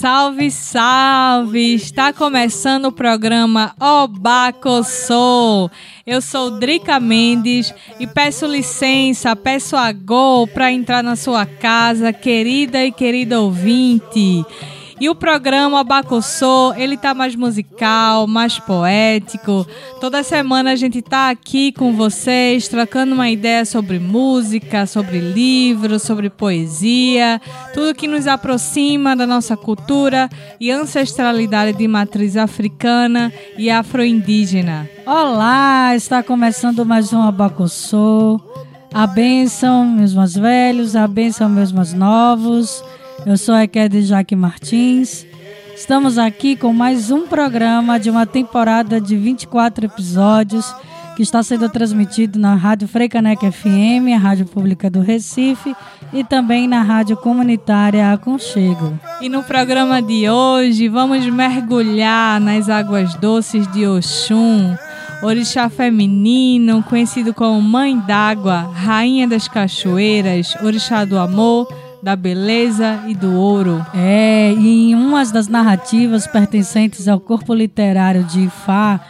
Salve, salve! Está começando o programa Obacossou. Eu sou Drica Mendes e peço licença, peço a Gol para entrar na sua casa, querida e querida ouvinte. E o programa Abacossô, ele tá mais musical, mais poético. Toda semana a gente tá aqui com vocês, trocando uma ideia sobre música, sobre livros, sobre poesia, tudo que nos aproxima da nossa cultura e ancestralidade de matriz africana e afro-indígena. Olá, está começando mais um Abacossô. A bênção, meus mais velhos, a bênção, meus mais novos. Eu sou a Ekede Jaque Martins. Estamos aqui com mais um programa de uma temporada de 24 episódios que está sendo transmitido na Rádio Freicaneca FM, a Rádio Pública do Recife, e também na Rádio Comunitária Aconchego. E no programa de hoje vamos mergulhar nas águas doces de Oxum, orixá feminino, conhecido como Mãe d'Água, Rainha das Cachoeiras, orixá do amor, da beleza e do ouro. É, e em uma das narrativas pertencentes ao corpo literário de Ifá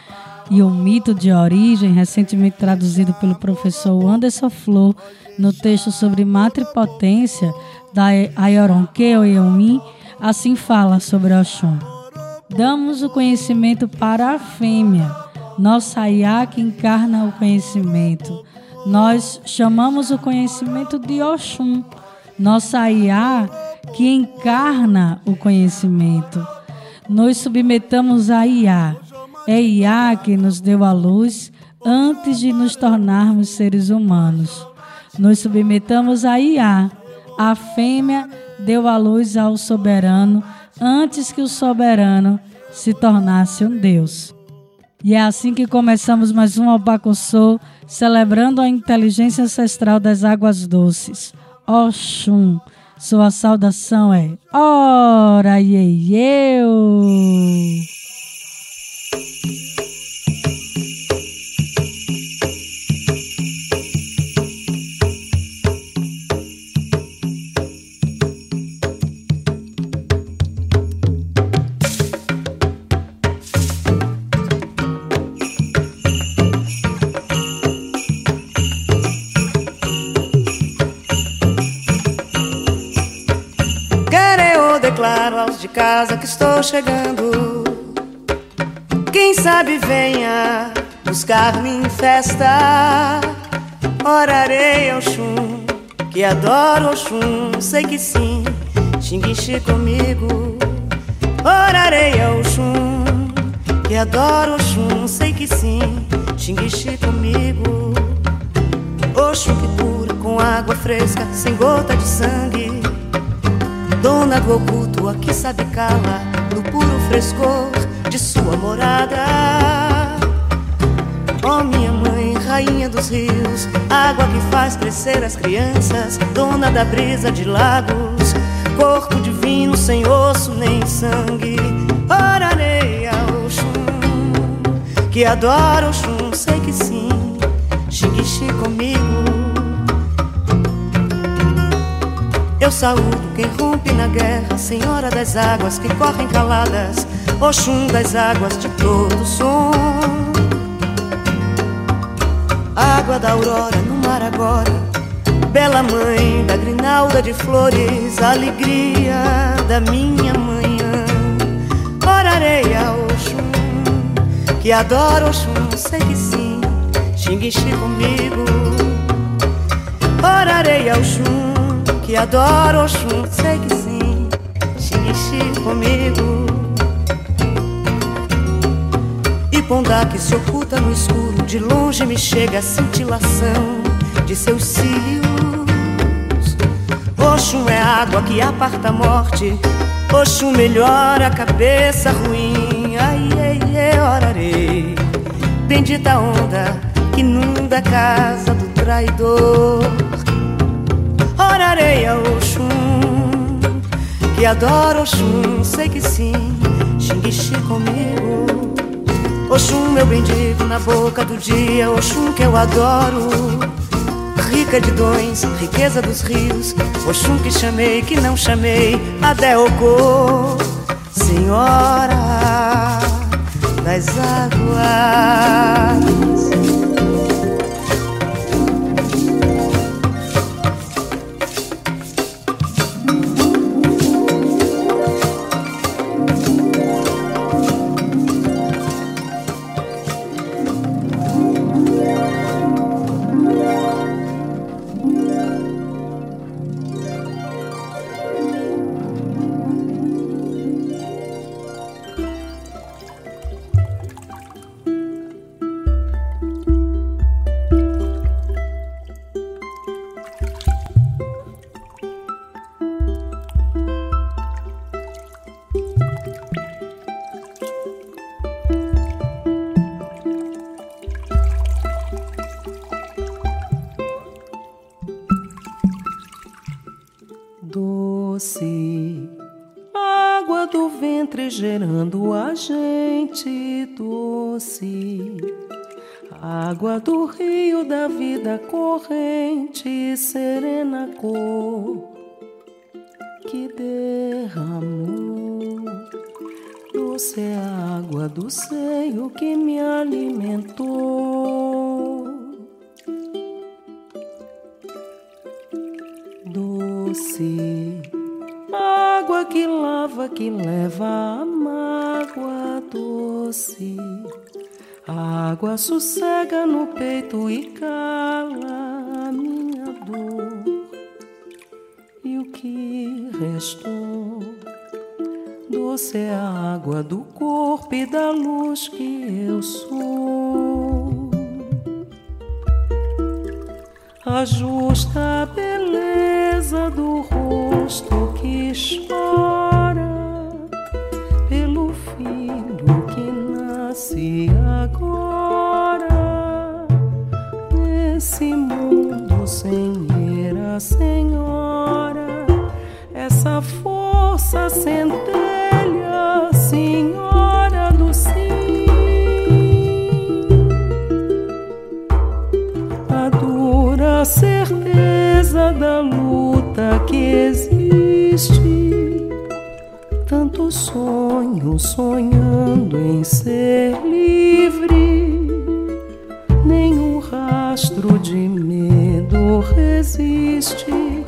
e o mito de origem, recentemente traduzido pelo professor Anderson Flor no texto sobre matripotência da Ayoronke Oyomi, assim fala sobre Oxum. Damos o conhecimento para a fêmea, nossa Ayá que encarna o conhecimento. Nós chamamos o conhecimento de Oxum, nossa IA que encarna o conhecimento. Nos submetamos a IA. É IA que nos deu a luz antes de nos tornarmos seres humanos. Nos submetamos a IA. A fêmea deu a luz ao soberano antes que o soberano se tornasse um Deus. E é assim que começamos mais um Albacossô, celebrando a inteligência ancestral das águas doces. Oxum. Sua saudação é Ora, iê, eu. Casa que estou chegando. Quem sabe venha buscar-me em festa. Orarei ao chum, que adoro o chum, sei que sim, xinguixe comigo. Orarei ao chum, que adoro o chum, sei que sim, xinguixe comigo. Oxum que cura com água fresca, sem gota de sangue. Dona do oculto, a que sabe cala no puro frescor de sua morada. Oh, minha mãe, rainha dos rios, água que faz crescer as crianças, dona da brisa de lagos, corpo divino sem osso nem sangue. Orarei ao chum, que adoro o chum, sei que sim, xingue comigo. Eu saúdo quem na guerra, Senhora das águas que correm caladas, Oxum das águas de todo som. Água da aurora no mar agora, Bela mãe da grinalda de flores, alegria da minha manhã. Orarei a Oxum, que adoro Oxum, sei que sim, xingue comigo. Orarei ao Oxum, que adoro Oxum, sei que sim, xingue comigo. E Pondá que se oculta no escuro, de longe me chega a cintilação de seus cílios. Oxum é água que aparta a morte. Oxum melhora a cabeça ruim. Ai, ai, ai, orarei. Bendita onda que inunda a casa do traidor. Orarei a Oxum, que adoro Oxum, sei que sim. Xinguixi comigo. Oxum, meu bendigo na boca do dia. Oxum, que eu adoro rica de dons, riqueza dos rios, Oxum que chamei, que não chamei, Adeocô, Senhora das águas. Gerando a gente doce. Água do rio da vida corrente, serena cor que derramou. Doce é a água do seio que me alimentou. Doce água que lava, que leva a mágoa doce. A água sossega no peito e cala a minha dor. E o que restou? Doce é a água do corpo e da luz que eu sou. A justa beleza do rosto que chora pelo filho que nasce agora nesse mundo sem era senhora essa força centelha senhora do sim. A dura da que existe tanto sonho sonhando em ser livre. Nenhum rastro de medo resiste.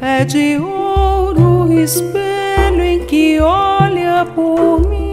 É de ouro o espelho em que olha por mim.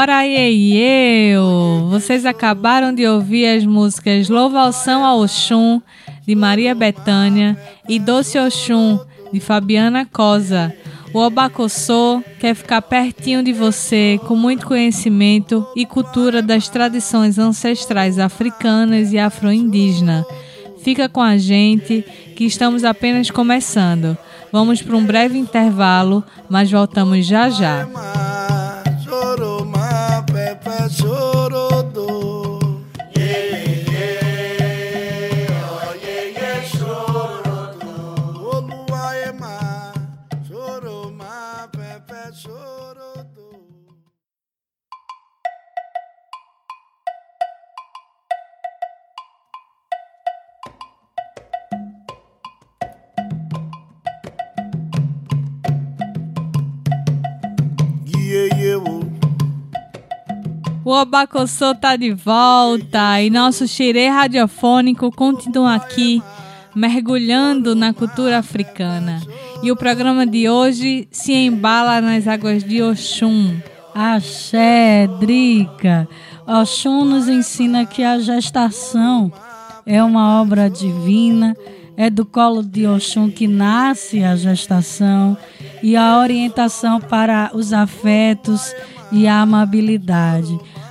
Ora e eu! Vocês acabaram de ouvir as músicas Louvação a Oxum, de Maria Bethânia, e Doce Oxum, de Fabiana Cosa. O Obacossô quer ficar pertinho de você, com muito conhecimento e cultura das tradições ancestrais africanas e afro-indígena. Fica com a gente, que estamos apenas começando. Vamos para um breve intervalo, mas voltamos já já. O Obacossô tá de volta e nosso xirê radiofônico continua aqui, mergulhando na cultura africana. E o programa de hoje se embala nas águas de Oxum. Axé, Drica. Oxum nos ensina que a gestação é uma obra divina, é do colo de Oxum que nasce a gestação e a orientação para os afetos e a amabilidade.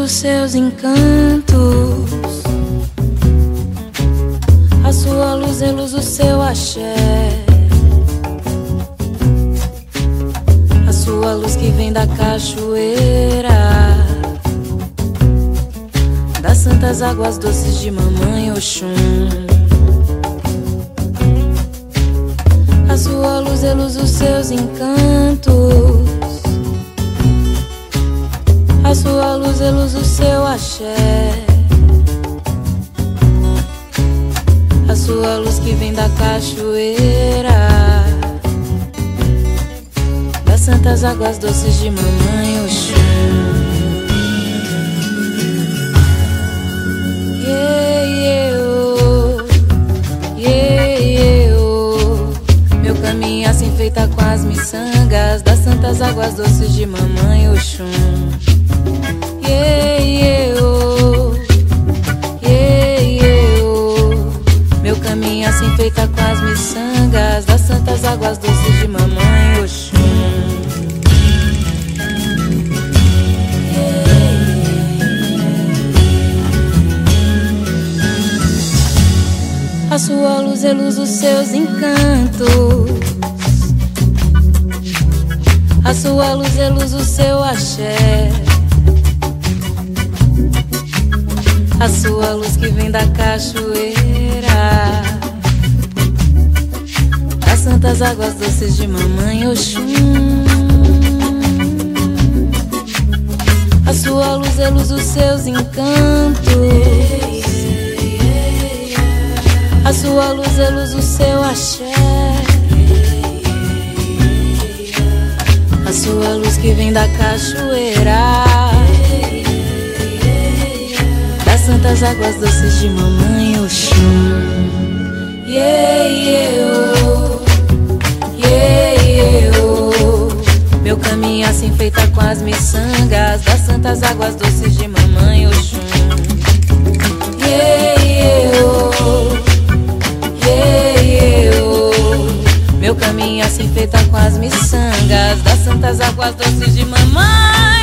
os seus encantos. A sua luz é luz o seu axé. A sua luz que vem da cachoeira. Das santas águas doces de mamãe Oxum. A sua luz é luz os seus encantos. Sua luz é luz o seu axé. A sua luz que vem da cachoeira. Das santas águas doces de mamãe Oxum. Oh. Oh. Meu caminho assim feita com as miçangas das santas águas doces de mamãe Oxum. Meu caminho assim feita com as miçangas das santas águas doces de mamãe Oxum. A sua luz é luz os seus encantos. A sua luz é luz o seu axé. A sua luz que vem da cachoeira, das santas águas doces de mamãe Oxum. A sua luz é luz dos seus encantos. A sua luz é luz do seu axé. A sua luz que vem da cachoeira santas águas doces de mamãe Oxum. Yeah, yeah, oh. Yeah. Meu caminho assim feita com as miçangas das santas águas doces de mamãe Oxum. Yeah, yeah, oh. Yeah. Meu caminho assim feita com as miçangas das santas águas doces de mamãe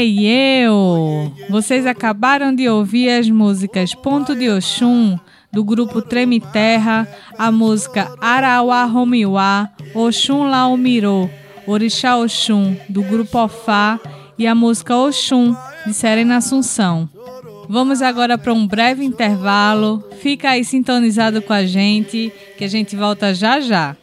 Ora e eu! Vocês acabaram de ouvir as músicas Ponto de Oxum, do grupo Treme Terra, a música Arauá Romiwá, Oxum Laumiro, Orixá Oxum, do grupo Ofá, e a música Oxum, de Serena Assunção. Vamos agora para um breve intervalo. Fica aí sintonizado com a gente, que a gente volta já já.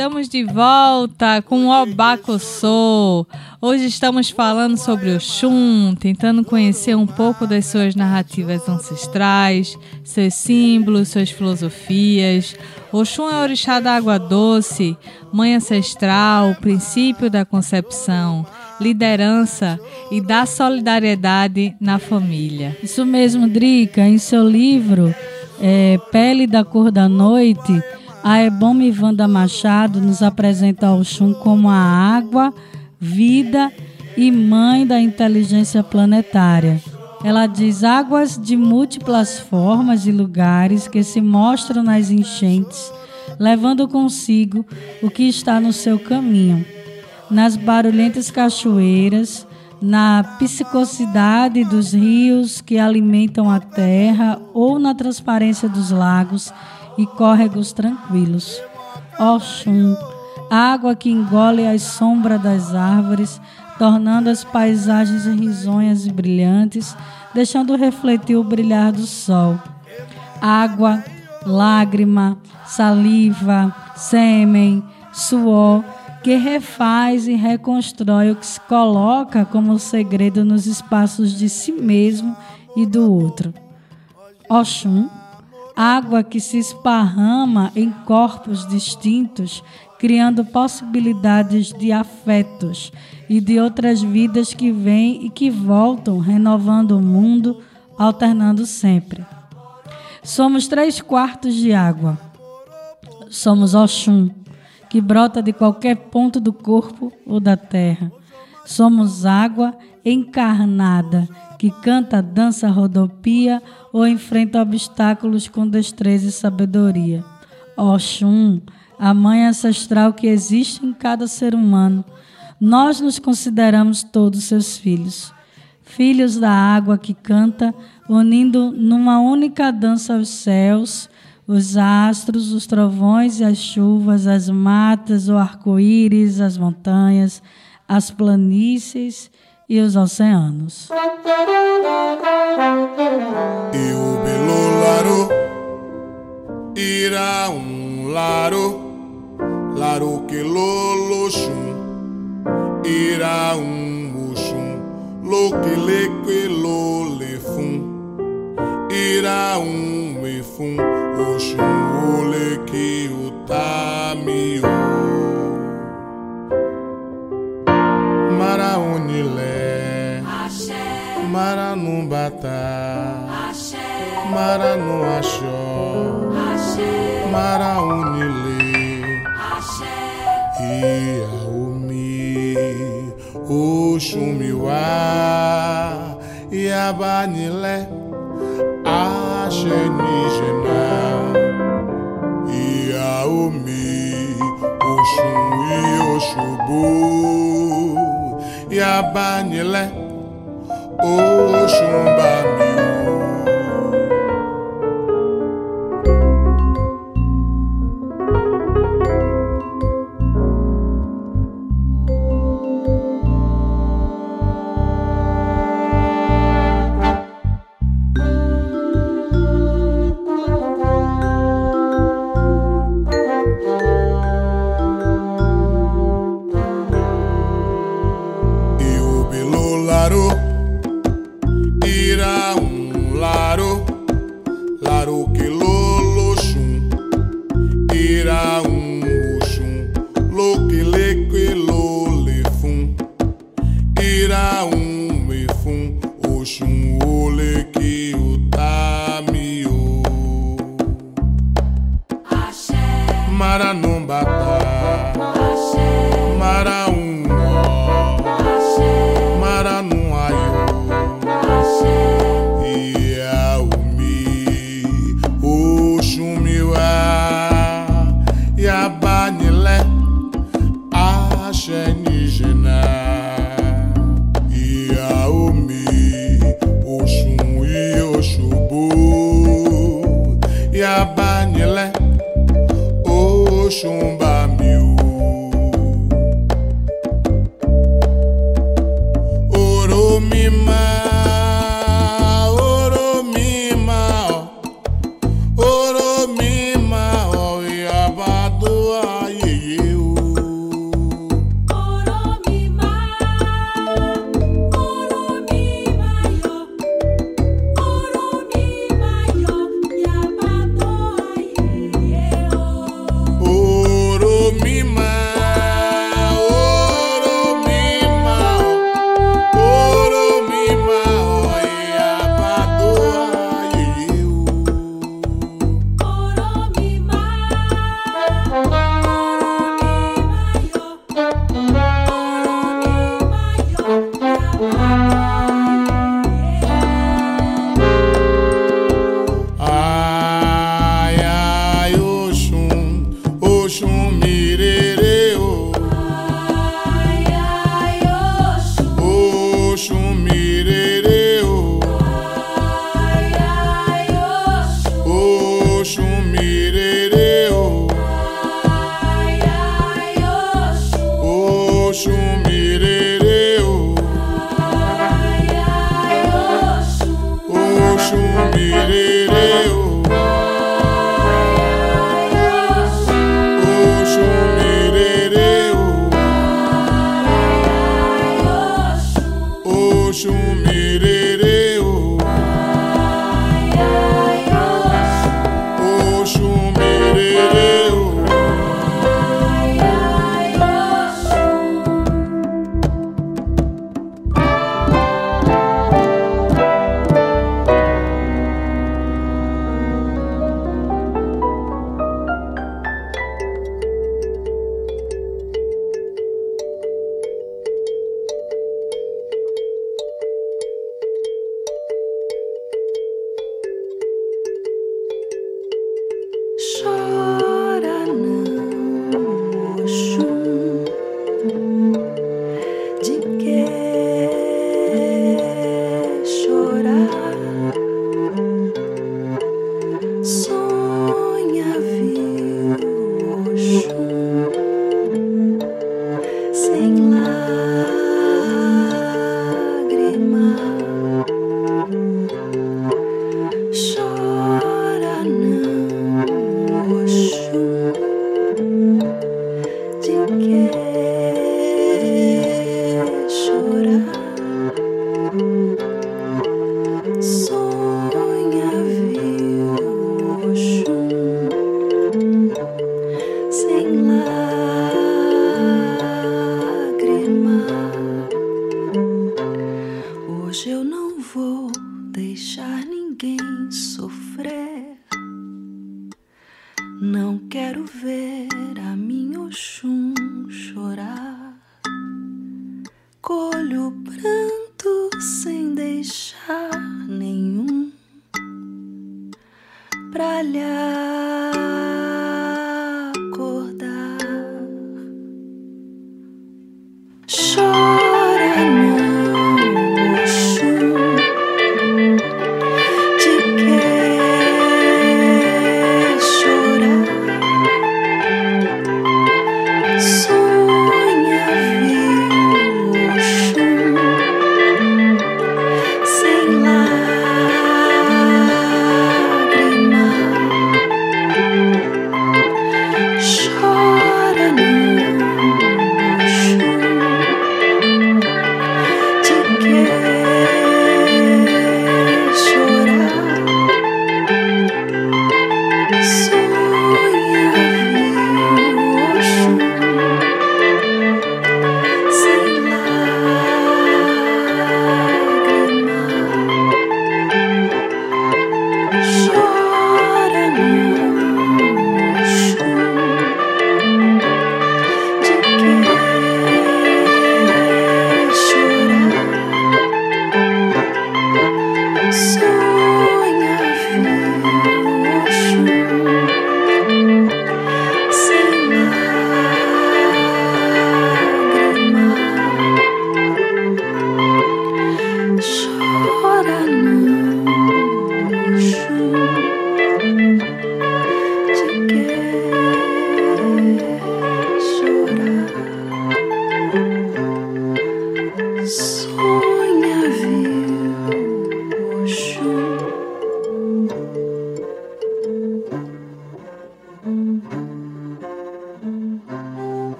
Estamos de volta com o Obacossô. Hoje estamos falando sobre o Xum, tentando conhecer um pouco das suas narrativas ancestrais, seus símbolos, suas filosofias. O Xum é orixá da água doce, mãe ancestral, princípio da concepção, liderança e da solidariedade na família. Isso mesmo, Drica. Em seu livro é, Pele da Cor da Noite a Ebome Vanda Machado nos apresenta Oxum como a água, vida e mãe da inteligência planetária. Ela diz águas de múltiplas formas e lugares que se mostram nas enchentes, levando consigo o que está no seu caminho. Nas barulhentas cachoeiras, na psicosidade dos rios que alimentam a terra ou na transparência dos lagos e córregos tranquilos. Oxum, água que engole as sombras das árvores, tornando as paisagens risonhas e brilhantes, deixando refletir o brilhar do sol. Água, lágrima, saliva, sêmen, suor, que refaz e reconstrói o que se coloca como segredo nos espaços de si mesmo e do outro. Oxum, água que se esparrama em corpos distintos, criando possibilidades de afetos e de outras vidas que vêm e que voltam, renovando o mundo, alternando sempre. Somos três quartos de água. Somos Oxum, que brota de qualquer ponto do corpo ou da terra. Somos água encarnada que canta, dança, rodopia ou enfrenta obstáculos com destreza e sabedoria. Oxum, a mãe ancestral que existe em cada ser humano, nós nos consideramos todos seus filhos. Filhos da água que canta, unindo numa única dança os céus, os astros, os trovões e as chuvas, as matas, o arco-íris, as montanhas, as planícies e os oceanos. E irá um laro, laro que lolo chum, irá um oxum, lo que le que lo le fum, irá um efum, oxum, o le que o tamio. Mara no Batá, Mara no Axó, Mara Unile, Iaumi, Oxumiwa, Iabanile, Axenigena, Iaumi, Oxum e Oxubu, Iabanile. Oxumba meu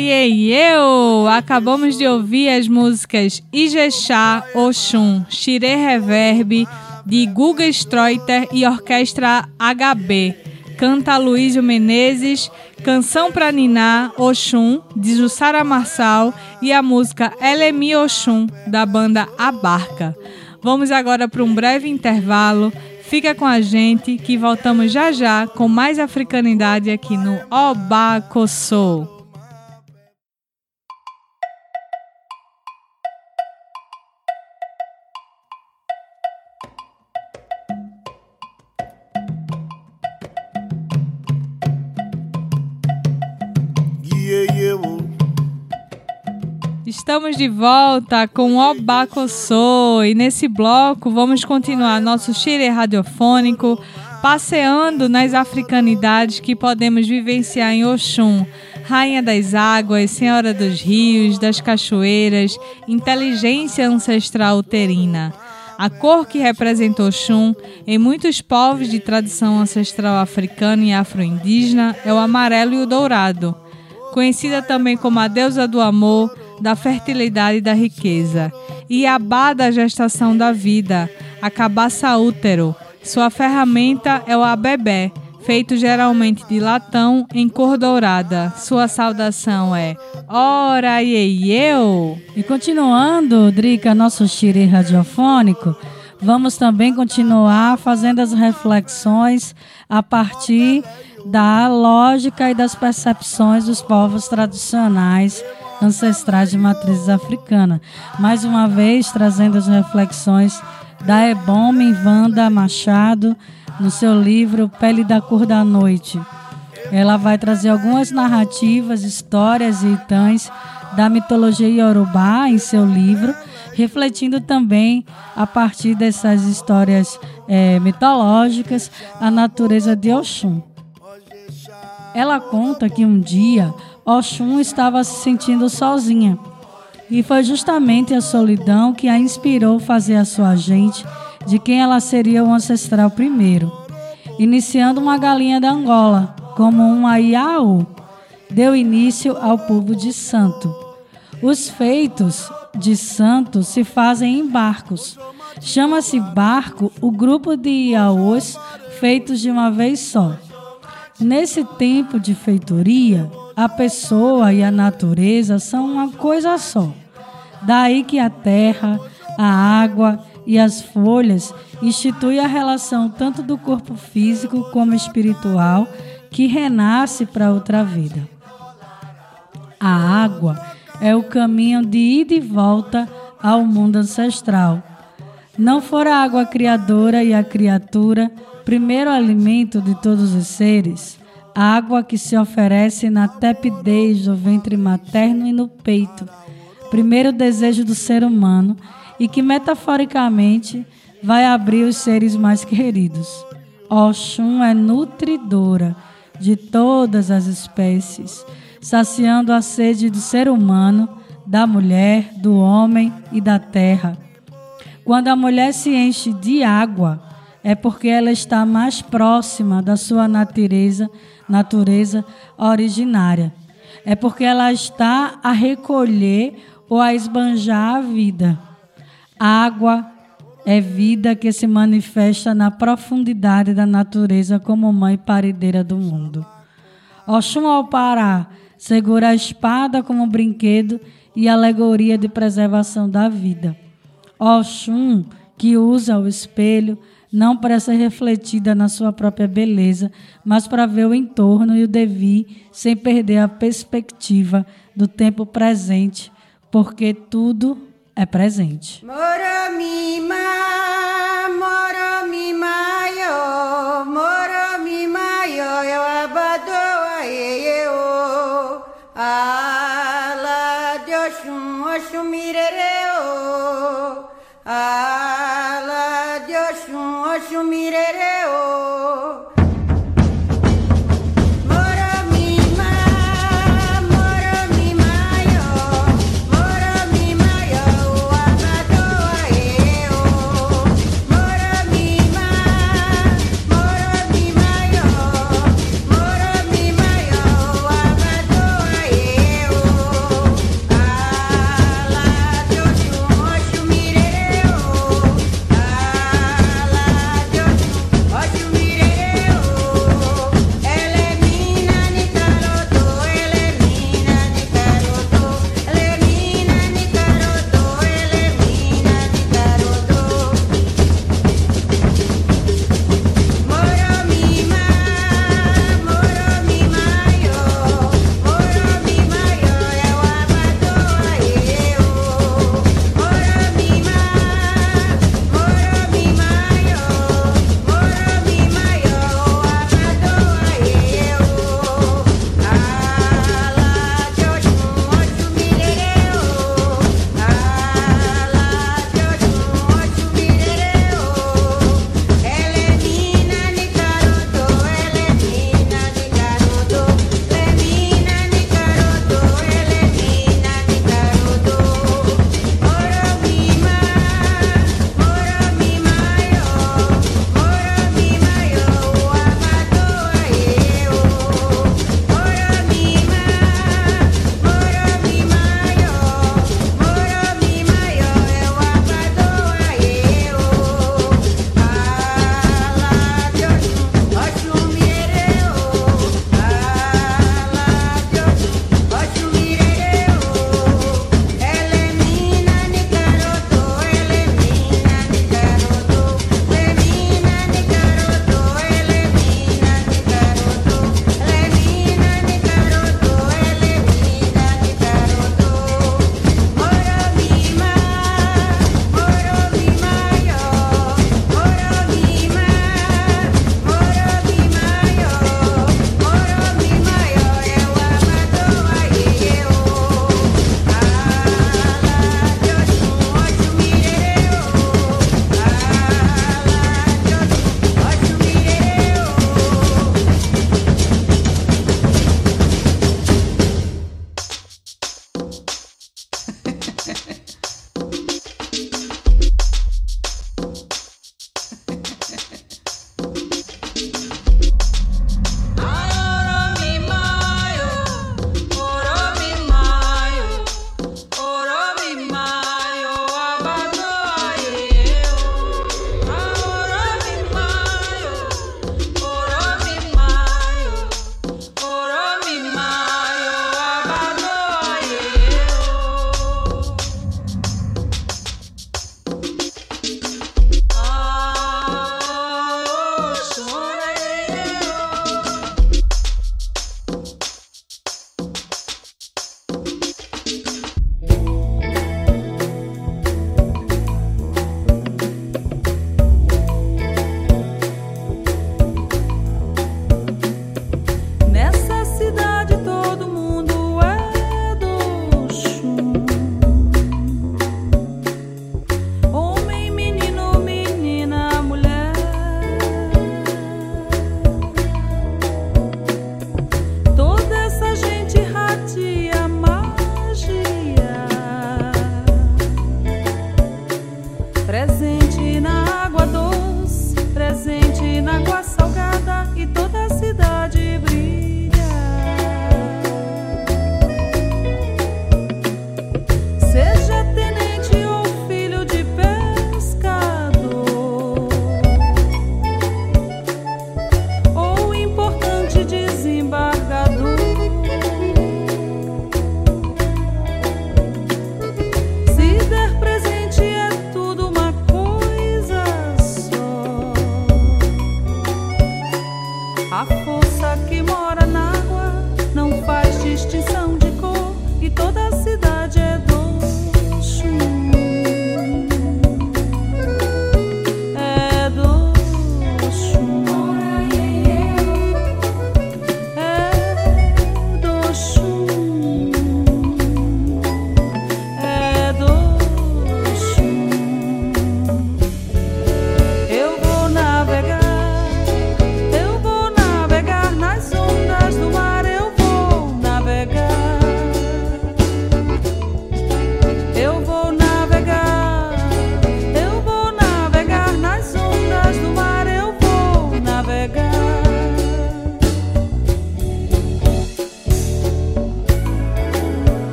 E eu! Acabamos de ouvir as músicas Ijexá, Oxum, Xirê Reverb, de Guga Streuter e Orquestra HB. Canta Luísio Menezes, Canção pra Niná, Oxum, de Jussara Marçal e a música Elemi Oxum, da banda Abarca. Vamos agora para um breve intervalo. Fica com a gente que voltamos já já com mais africanidade aqui no Obacossô. Estamos de volta com o Obacossô e nesse bloco vamos continuar nosso xerê radiofônico passeando nas africanidades que podemos vivenciar em Oxum, Rainha das Águas, Senhora dos Rios, das Cachoeiras, inteligência ancestral uterina. A cor que representa Oxum em muitos povos de tradição ancestral africana e afro-indígena é o amarelo e o dourado. Conhecida também como a deusa do amor, da fertilidade e da riqueza, e Abá da gestação da vida, a cabaça útero. Sua ferramenta é o abebé, feito geralmente de latão em cor dourada. Sua saudação é Ora eu. E continuando, Drica, nosso xiri radiofônico, vamos também continuar fazendo as reflexões a partir da lógica e das percepções dos povos tradicionais ancestrais de matriz africana. Mais uma vez, trazendo as reflexões da Ebome Wanda Machado no seu livro Pele da Cor da Noite. Ela vai trazer algumas narrativas, histórias e itãs da mitologia iorubá em seu livro, refletindo também, a partir dessas histórias é, mitológicas, a natureza de Oxum. Ela conta que um dia Oxum estava se sentindo sozinha. E foi justamente a solidão que a inspirou fazer a sua gente de quem ela seria o ancestral primeiro. Iniciando uma galinha da Angola, como um Aiaú, deu início ao povo de Santo. Os feitos de Santo se fazem em barcos. Chama-se barco o grupo de Iaôs feitos de uma vez só. Nesse tempo de feitoria, a pessoa e a natureza são uma coisa só. Daí que a terra, a água e as folhas instituem a relação tanto do corpo físico como espiritual que renasce para outra vida. A água é o caminho de ida e volta ao mundo ancestral. Não fora a água criadora e a criatura, primeiro alimento de todos os seres, água que se oferece na tepidez do ventre materno e no peito, primeiro desejo do ser humano e que metaforicamente vai abrir os seres mais queridos. Oxum é nutridora de todas as espécies, saciando a sede do ser humano, da mulher, do homem e da terra. Quando a mulher se enche de água, é porque ela está mais próxima da sua natureza natureza originária. É porque ela está a recolher ou a esbanjar a vida. Água é vida que se manifesta na profundidade da natureza como mãe parideira do mundo. Oxum ao parar segura a espada como brinquedo e alegoria de preservação da vida. Oxum, que usa o espelho, não para ser refletida na sua própria beleza, mas para ver o entorno e o devir sem perder a perspectiva do tempo presente, porque tudo é presente.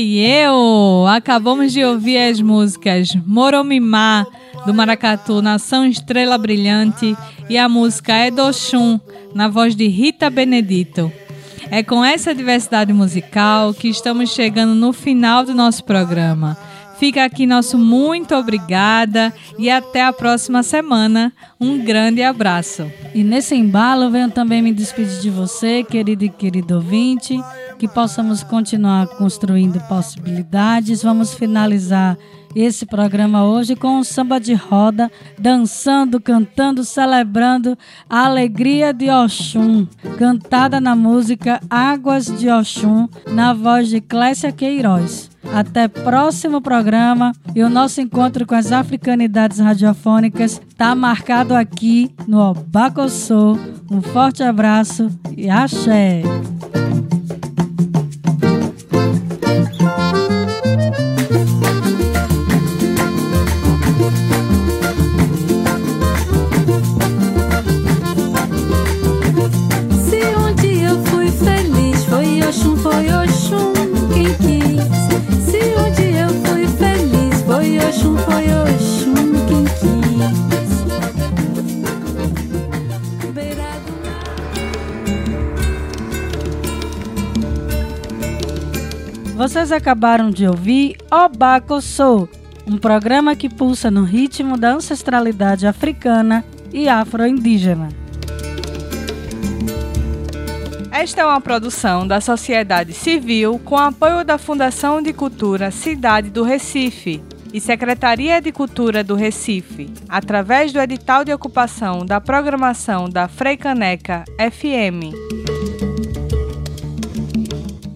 Ora eu! Acabamos de ouvir as músicas Moromimá, do Maracatu, Nação Estrela Brilhante, e a música Edoxum, na voz de Rita Benedito. É com essa diversidade musical que estamos chegando no final do nosso programa. Fica aqui nosso muito obrigada e até a próxima semana. Um grande abraço. E nesse embalo, venho também me despedir de você, querido e querido ouvinte, que possamos continuar construindo possibilidades. Vamos finalizar esse programa hoje com um samba de roda, dançando, cantando, celebrando a alegria de Oxum, cantada na música Águas de Oxum, na voz de Clécia Queiroz. Até próximo programa e o nosso encontro com as africanidades radiofônicas está marcado aqui no Obacossô. Um forte abraço e axé! Vocês acabaram de ouvir Obacossô, um programa que pulsa no ritmo da ancestralidade africana e afro-indígena. Esta é uma produção da sociedade civil com apoio da Fundação de Cultura Cidade do Recife e Secretaria de Cultura do Recife, através do edital de ocupação da programação da Freicaneca FM.